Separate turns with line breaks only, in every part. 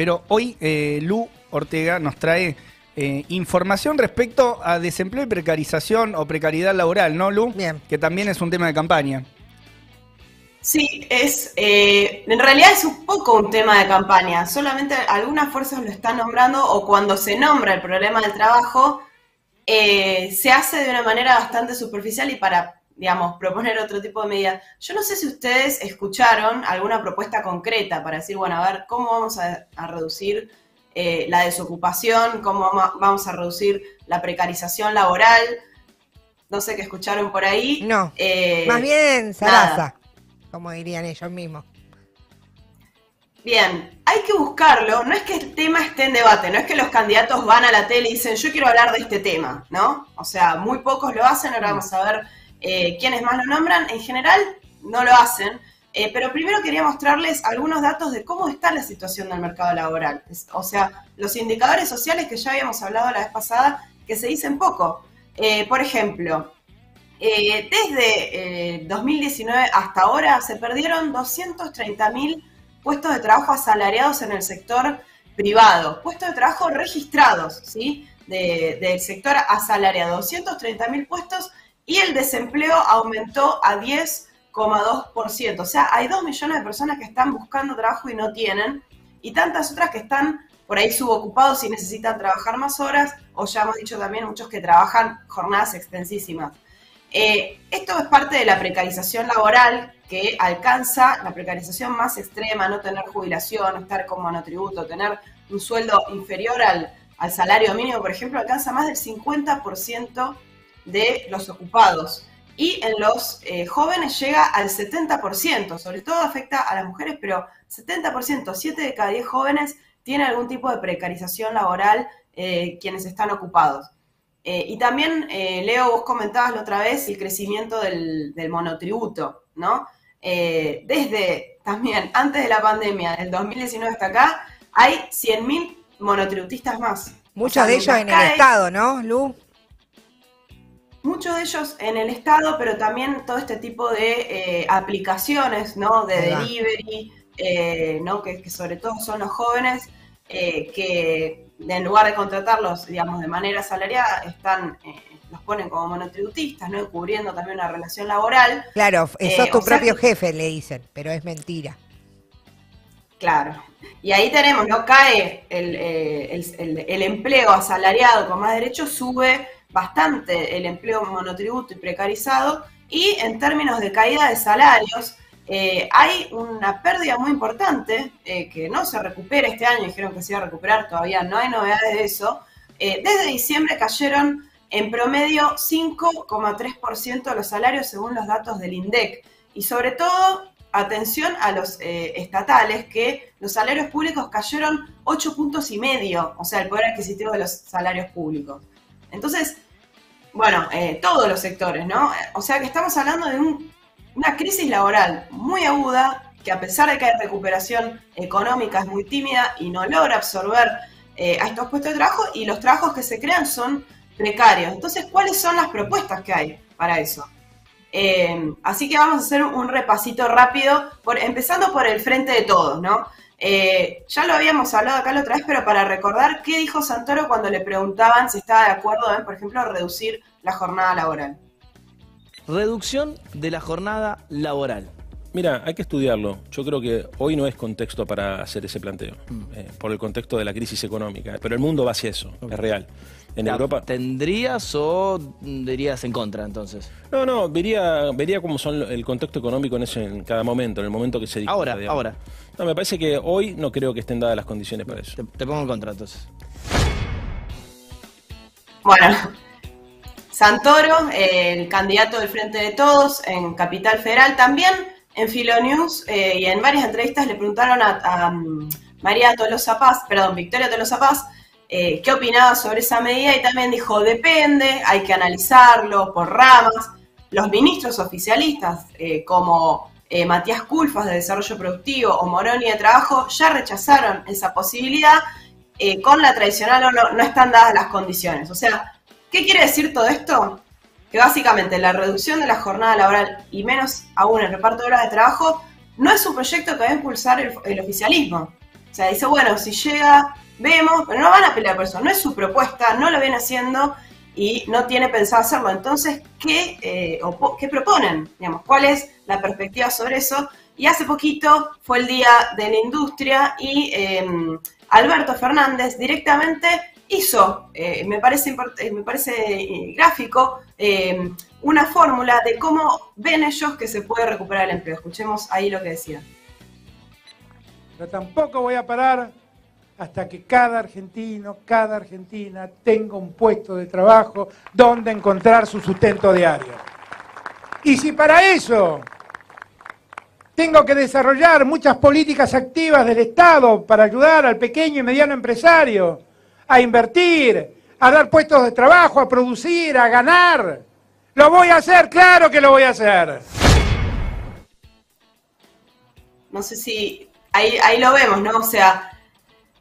pero hoy eh, Lu Ortega nos trae eh, información respecto a desempleo y precarización o precariedad laboral, ¿no, Lu?
Bien.
Que también es un tema de campaña.
Sí, es eh, en realidad es un poco un tema de campaña. Solamente algunas fuerzas lo están nombrando o cuando se nombra el problema del trabajo eh, se hace de una manera bastante superficial y para, digamos, proponer otro tipo de medidas. Yo no sé si ustedes escucharon alguna propuesta concreta para decir, bueno, a ver, ¿cómo vamos a, a reducir eh, la desocupación? ¿Cómo vamos a- reducir la precarización laboral? No sé qué escucharon por ahí.
No.
Eh,
Más bien. Sarasa, como dirían ellos mismos.
Bien, hay que buscarlo. No es que el tema esté en debate, no es que los candidatos van a la tele y dicen yo quiero hablar de este tema, ¿no? O sea, muy pocos lo hacen, ahora vamos a ver eh, quiénes más lo nombran. En general, no lo hacen. Eh, pero primero quería mostrarles algunos datos de cómo está la situación del mercado laboral. O sea, los indicadores sociales que ya habíamos hablado la vez pasada, que se dicen poco. Eh, por ejemplo, eh, desde eh, 2019 hasta ahora se perdieron 230.000 puestos de trabajo asalariados en el sector privado, puestos de trabajo registrados, ¿sí? De- del sector asalariado, 230.000 puestos y el desempleo aumentó a 10,2%. O sea, hay 2 millones de personas que están buscando trabajo y no tienen, y tantas otras que están por ahí subocupados y necesitan trabajar más horas, o ya hemos dicho también muchos que trabajan jornadas extensísimas. Eh, esto es parte de la precarización laboral que alcanza la precarización más extrema, no tener jubilación, estar con monotributo, tener un sueldo inferior al, al salario mínimo, por ejemplo, alcanza más del 50% de los ocupados. Y en los eh, jóvenes llega al 70%, sobre todo afecta a las mujeres, pero 70%, 7 de cada 10 jóvenes tienen algún tipo de precarización laboral eh, quienes están ocupados. Eh, y también, Leo, vos comentabas la otra vez el crecimiento del, del monotributo, ¿no? Desde también antes de la pandemia, del 2019 hasta acá, hay 100.000 monotributistas más. O sea,
de ellos en el Estado, ¿no, Lu?
Muchos de ellos en el Estado, pero también todo este tipo de eh, aplicaciones, ¿no? De delivery, eh, ¿no? Que, que sobre todo son los jóvenes eh, que en lugar de contratarlos, digamos, de manera salariada, están, eh, los ponen como monotributistas, ¿no? Cubriendo también una relación laboral.
Claro, sos tu propio
que-
jefe, le dicen, pero es mentira.
Claro. Y ahí tenemos, ¿no? Cae el, eh, el- el- el empleo asalariado con más derechos, sube bastante el empleo monotributo y precarizado. Y en términos de caída de salarios, eh, hay una pérdida muy importante eh, que no se recupera este año, dijeron que se iba a recuperar, todavía no hay novedades de eso. Eh, desde diciembre cayeron en promedio 5,3% de los salarios según los datos del INDEC. Y sobre todo, atención a los estatales, que los salarios públicos cayeron 8 puntos y medio, o sea, el poder adquisitivo de los salarios públicos. Entonces, bueno, eh, todos los sectores, ¿no? O sea que estamos hablando de un- una crisis laboral muy aguda, que a pesar de que hay recuperación económica es muy tímida y no logra absorber eh, a estos puestos de trabajo y los trabajos que se crean son precarios. Entonces, ¿cuáles son las propuestas que hay para eso? Eh, así que vamos a hacer un repasito rápido, empezando por el frente de todos, ¿no? Eh, ya lo habíamos hablado acá la otra vez, pero para recordar qué dijo Santoro cuando le preguntaban si estaba de acuerdo en, por ejemplo, reducir la jornada laboral.
Reducción de la jornada laboral.
Mira, hay que estudiarlo. Yo creo que hoy no es contexto para hacer ese planteo, eh, por el contexto de la crisis económica. Pero el mundo va hacia eso, es real. En
¿La
Europa.
¿Tendrías o dirías en contra entonces?
No, no, vería, vería cómo son el contexto económico en, ese, en cada momento, en el momento que se discuta,
Ahora,
digamos.
ahora.
No, me parece que hoy no creo que estén dadas las condiciones para eso.
Te, te pongo en contra entonces.
Bueno, Santoro, el candidato del Frente de Todos en Capital Federal, también en Filonews eh, y en varias entrevistas le preguntaron a, a, mm, María Tolosa Paz, perdón, Victoria Tolosa Paz, eh, qué opinaba sobre esa medida y también dijo, depende, hay que analizarlo por ramas. Los ministros oficialistas, eh, como eh, Matías Culfas de Desarrollo Productivo o Moroni de Trabajo, ya rechazaron esa posibilidad. eh, con la tradicional no, no están dadas las condiciones. O sea, ¿qué quiere decir todo esto? Que básicamente la reducción de la jornada laboral y menos aún el reparto de horas de trabajo no es un proyecto que va a impulsar el, oficialismo. O sea, dice, bueno, si llega, vemos, pero no van a pelear por eso, no es su propuesta, no lo viene haciendo y no tiene pensado hacerlo. Entonces, ¿qué, eh, o, ¿qué proponen? Digamos, ¿Cuál es la perspectiva sobre eso? Y hace poquito fue el Día de la Industria y em, Alberto Fernández directamente hizo, eh, me, parece eh, me parece gráfico, em, una fórmula de cómo ven ellos que se puede recuperar el empleo. Escuchemos ahí lo que decía.
Pero tampoco voy a parar hasta que cada argentino, cada argentina tenga un puesto de trabajo donde encontrar su sustento diario. Y si para eso tengo que desarrollar muchas políticas activas del Estado para ayudar al pequeño y mediano empresario a invertir, a dar puestos de trabajo, a producir, a ganar, lo voy a hacer, claro que lo voy a hacer.
No sé si ahí, ahí lo vemos, ¿no? O sea,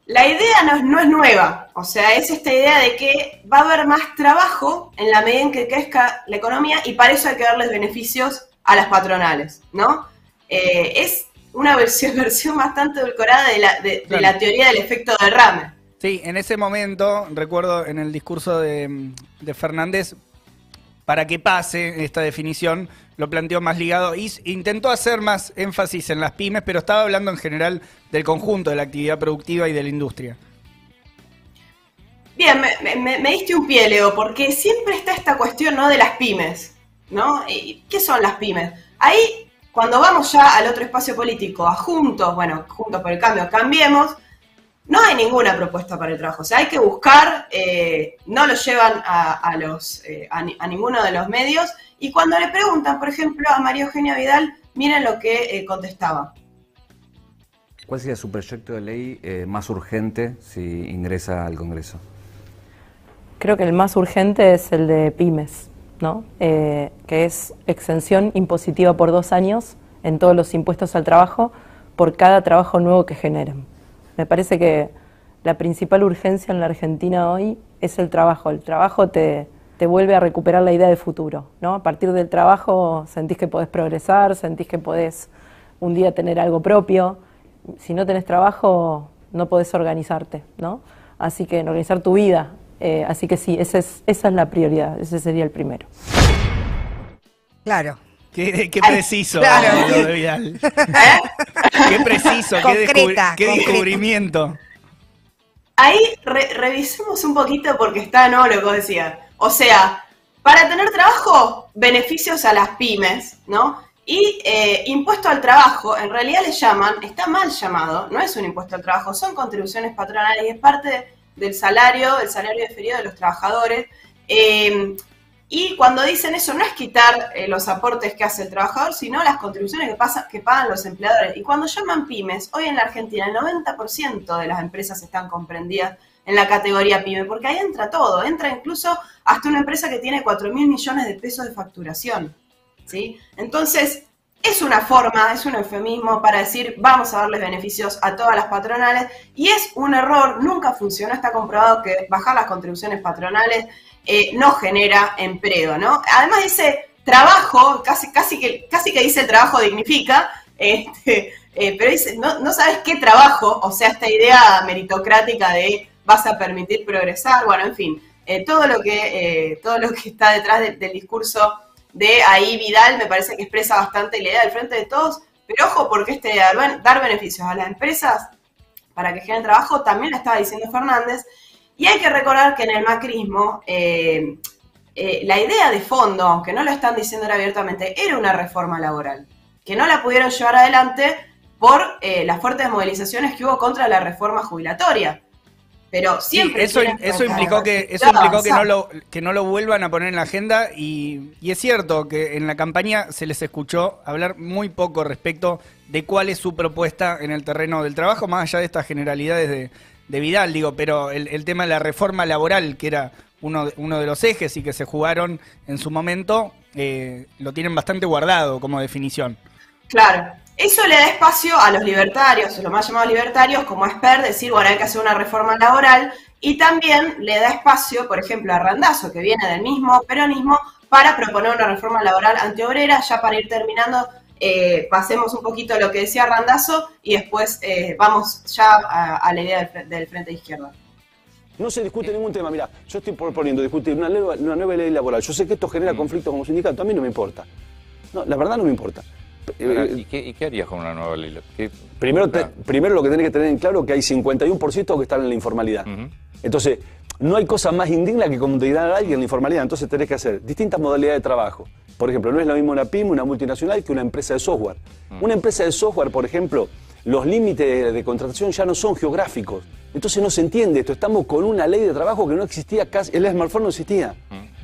la idea no, es nueva, o sea, es esta idea de que va a haber más trabajo en la medida en que crezca la economía y para eso hay que darles beneficios a las patronales, ¿no? Eh, es una versión, versión bastante edulcorada de la, de, la teoría del efecto derrame.
Sí, en ese momento, recuerdo en el discurso de, de Fernández, para que pase esta definición, lo planteó más ligado y intentó hacer más énfasis en las pymes, pero estaba hablando en general del conjunto de la actividad productiva y de la industria.
Bien, me, diste un pie, Leo, porque siempre está esta cuestión ¿no? de las pymes, ¿no? ¿Qué son las pymes? Ahí, cuando vamos ya al otro espacio político, a Juntos, bueno, Juntos por el Cambio, Cambiemos, no hay ninguna propuesta para el trabajo. O sea, hay que buscar, eh, no lo llevan a, los, eh, a, ninguno de los medios. Y cuando le preguntan, por ejemplo, a María Eugenia Vidal, miren lo que eh, contestaba.
¿Cuál sería su proyecto de ley más urgente si ingresa al Congreso?
Creo que el más urgente es el de pymes, ¿no? que es exención impositiva por dos años en todos los impuestos al trabajo por cada trabajo nuevo que generen. Me parece que la principal urgencia en la Argentina hoy es el trabajo. El trabajo te, vuelve a recuperar la idea de futuro. ¿no? A partir del trabajo sentís que podés progresar, sentís que podés un día tener algo propio. Si no tenés trabajo, no podés organizarte. ¿no? Así que organizar tu vida. Eh, así que sí, esa es, esa es la prioridad, ese sería el primero.
Claro,
Qué, preciso, lo de Vidal. Qué preciso, qué, descubrimiento.
Ahí revisemos un poquito porque está, ¿no? Lo que vos decías. O sea, para tener trabajo, beneficios a las pymes, ¿no? Y eh, impuesto al trabajo, en realidad le llaman, está mal llamado, no es un impuesto al trabajo, son contribuciones patronales y es parte del salario, el salario deferido de los trabajadores. Eh, y cuando dicen eso, no es quitar eh, los aportes que hace el trabajador, sino las contribuciones que, que pagan los empleadores. Y cuando llaman pymes, hoy en la Argentina el 90% de las empresas están comprendidas en la categoría pyme, porque ahí entra todo, entra incluso hasta una empresa que tiene 4 mil millones de pesos de facturación. ¿sí? Entonces, es una forma, es un eufemismo para decir vamos a darles beneficios a todas las patronales y es un error, nunca funcionó, está comprobado que bajar las contribuciones patronales eh, no genera empleo, ¿no? Además dice trabajo, casi, que, casi que dice trabajo dignifica, este, eh, pero dice, no, sabes qué trabajo, o sea, esta idea meritocrática de vas a permitir progresar, bueno, en fin, eh, todo, lo que, todo lo que está detrás del discurso de ahí Vidal me parece que expresa bastante la idea del frente de todos, pero ojo porque este dar, dar beneficios a las empresas para que generen trabajo también lo estaba diciendo Fernández, y hay que recordar que en el macrismo eh, eh, la idea de fondo, aunque no lo están diciendo abiertamente, era una reforma laboral, que no la pudieron llevar adelante por eh, las fuertes movilizaciones que hubo contra la reforma jubilatoria. Pero siempre...
eso, eso implicó, que, eso implicó que, no lo, que no lo vuelvan a poner en la agenda y, y, es cierto que en la campaña se les escuchó hablar muy poco respecto de cuál es su propuesta en el terreno del trabajo, más allá de estas generalidades de de Vidal, digo, pero el, tema de la reforma laboral, que era uno, uno de los ejes y que se jugaron en su momento, eh, lo tienen bastante guardado como definición.
Claro, eso le da espacio a los libertarios, los más llamados libertarios, como Esper, decir, bueno, hay que hacer una reforma laboral, y también le da espacio, por ejemplo, a Randazo, que viene del mismo peronismo, para proponer una reforma laboral antiobrera, ya para ir terminando eh, pasemos un poquito a lo que decía Randazo y después eh, vamos ya a, a la idea del, del Frente de Izquierda.
No se discute ningún tema. Mira, yo estoy proponiendo discutir una nueva, una nueva ley laboral. Yo sé que esto genera conflictos como sindicato, a mí no me importa. No, la verdad no me importa.
Ahora,
Eh,
¿Y qué, y qué harías con una nueva ley? ¿Qué-
Primero, te- primero lo que tenés que tener en claro es que hay 51% que están en la informalidad. Entonces, no hay cosa más indigna que condenar a alguien en la informalidad. Entonces tenés que hacer distintas modalidades de trabajo. Por ejemplo, no es lo mismo una pyme, una multinacional, que una empresa de software. Una empresa de software, por ejemplo, los límites de, de contratación ya no son geográficos. Entonces no se entiende esto. Estamos con una ley de trabajo que no existía casi. El smartphone no existía.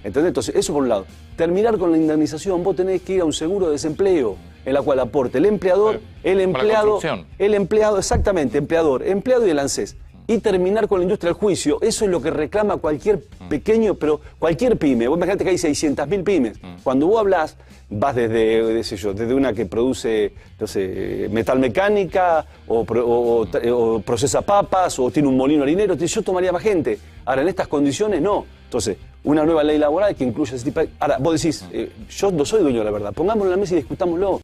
¿Entendés? Entonces, eso por un lado. Terminar con la indemnización, vos tenés que ir a un seguro de desempleo en la cual aporte el empleador, el empleado, el empleado, exactamente, empleador, empleado y el ANSES. Y terminar con la industria del juicio, eso es lo que reclama cualquier pequeño, pero cualquier pyme. Vos imagínate que hay 600.000 pymes. Cuando vos hablas, vas desde, qué sé yo, desde una que produce, no sé, metal mecánica, o, procesa papas, o tiene un molino harinero, yo tomaría más gente. Ahora, en estas condiciones, no. Entonces, una nueva ley laboral que incluya ese tipo de... Ahora, vos decís, eh, yo no soy dueño de la verdad, pongámoslo en la mesa y discutámoslo.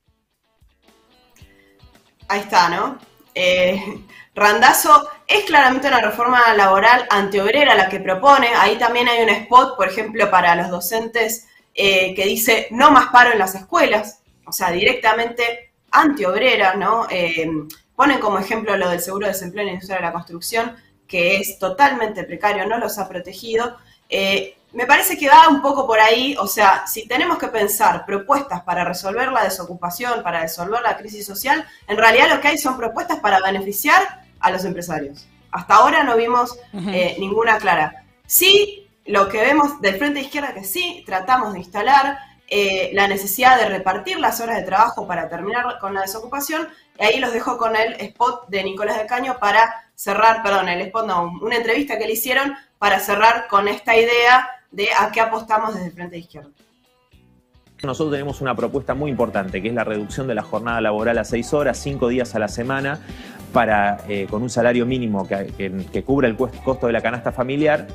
Ahí está, ¿no? Eh, Randazo es claramente una reforma laboral antiobrera la que propone. Ahí también hay un spot, por ejemplo, para los docentes eh, que dice no más paro en las escuelas, o sea, directamente antiobrera, ¿no? Eh, ponen como ejemplo lo del seguro de desempleo en la industria de la construcción, que es totalmente precario, no los ha protegido. Eh, me parece que va un poco por ahí, o sea, si tenemos que pensar propuestas para resolver la desocupación, para resolver la crisis social, en realidad lo que hay son propuestas para beneficiar a los empresarios. Hasta ahora no vimos eh, ninguna clara. Sí, lo que vemos del Frente Izquierda que sí tratamos de instalar eh, la necesidad de repartir las horas de trabajo para terminar con la desocupación. Y ahí los dejo con el spot de Nicolás del Caño para cerrar, perdón, el spot no, una entrevista que le hicieron para cerrar con esta idea de a qué apostamos desde el Frente Izquierda.
Nosotros tenemos una propuesta muy importante, que es la reducción de la jornada laboral a seis horas, cinco días a la semana, para, eh, con un salario mínimo que, que- que cubra el costo de la canasta familiar,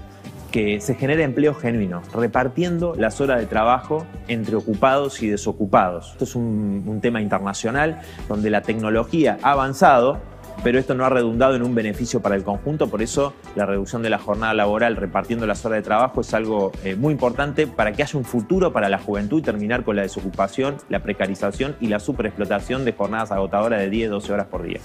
que se genere empleo genuino, repartiendo las horas de trabajo entre ocupados y desocupados. Esto es un, un tema internacional donde la tecnología ha avanzado, pero esto no ha redundado en un beneficio para el conjunto, por eso la reducción de la jornada laboral repartiendo las horas de trabajo es algo eh, muy importante para que haya un futuro para la juventud y terminar con la desocupación, la precarización y la superexplotación de jornadas agotadoras de 10, 12 horas por día.